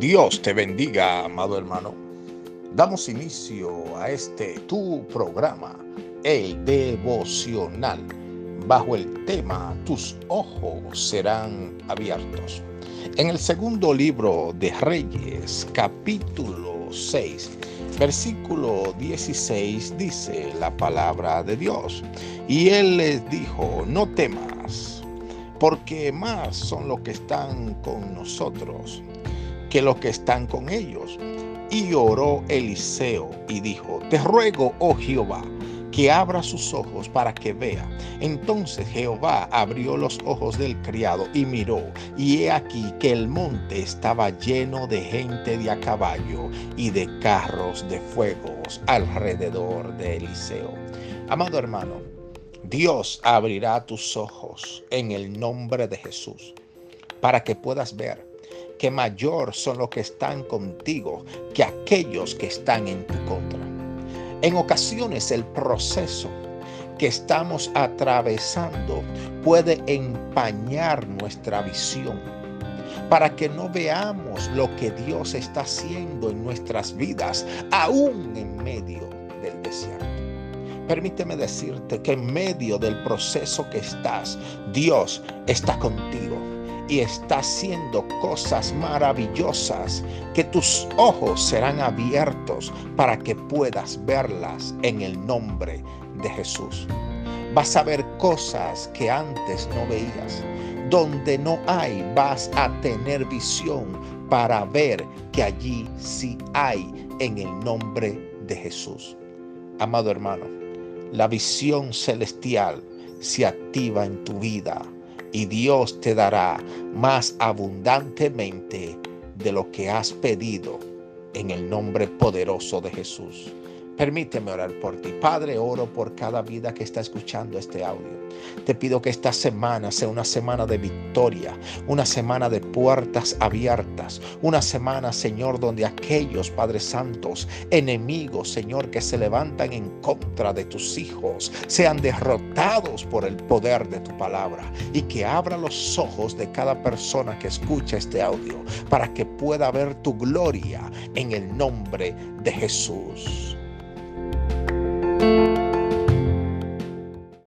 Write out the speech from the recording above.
Dios te bendiga, amado hermano. Damos inicio a este tu programa, el devocional, bajo el tema Tus ojos serán abiertos. En el segundo libro de Reyes, capítulo 6, versículo 16, dice la palabra de Dios. Y él les dijo, no temas, porque más son los que están con nosotros que los que están con ellos. Y oró Eliseo y dijo, te ruego, oh Jehová, que abra sus ojos para que vea. Entonces Jehová abrió los ojos del criado y miró, y he aquí que el monte estaba lleno de gente de a caballo y de carros de fuegos alrededor de Eliseo. Amado hermano, Dios abrirá tus ojos en el nombre de Jesús para que puedas ver que mayor son los que están contigo que aquellos que están en tu contra. En ocasiones el proceso que estamos atravesando puede empañar nuestra visión para que no veamos lo que Dios está haciendo en nuestras vidas, aún en medio del desierto. Permíteme decirte que en medio del proceso que estás, Dios está contigo y está haciendo cosas maravillosas que tus ojos serán abiertos para que puedas verlas en el nombre de Jesús. Vas a ver cosas que antes no veías. Donde no hay, vas a tener visión para ver que allí sí hay en el nombre de Jesús. Amado hermano, la visión celestial se activa en tu vida y Dios te dará más abundantemente de lo que has pedido en el nombre poderoso de Jesús. Permíteme orar por ti. Padre, oro por cada vida que está escuchando este audio. Te pido que esta semana sea una semana de victoria, una semana de puertas abiertas, una semana, Señor, donde aquellos, Padres Santos, enemigos, Señor, que se levantan en contra de tus hijos, sean derrotados por el poder de tu palabra y que abra los ojos de cada persona que escucha este audio para que pueda ver tu gloria en el nombre de Jesús.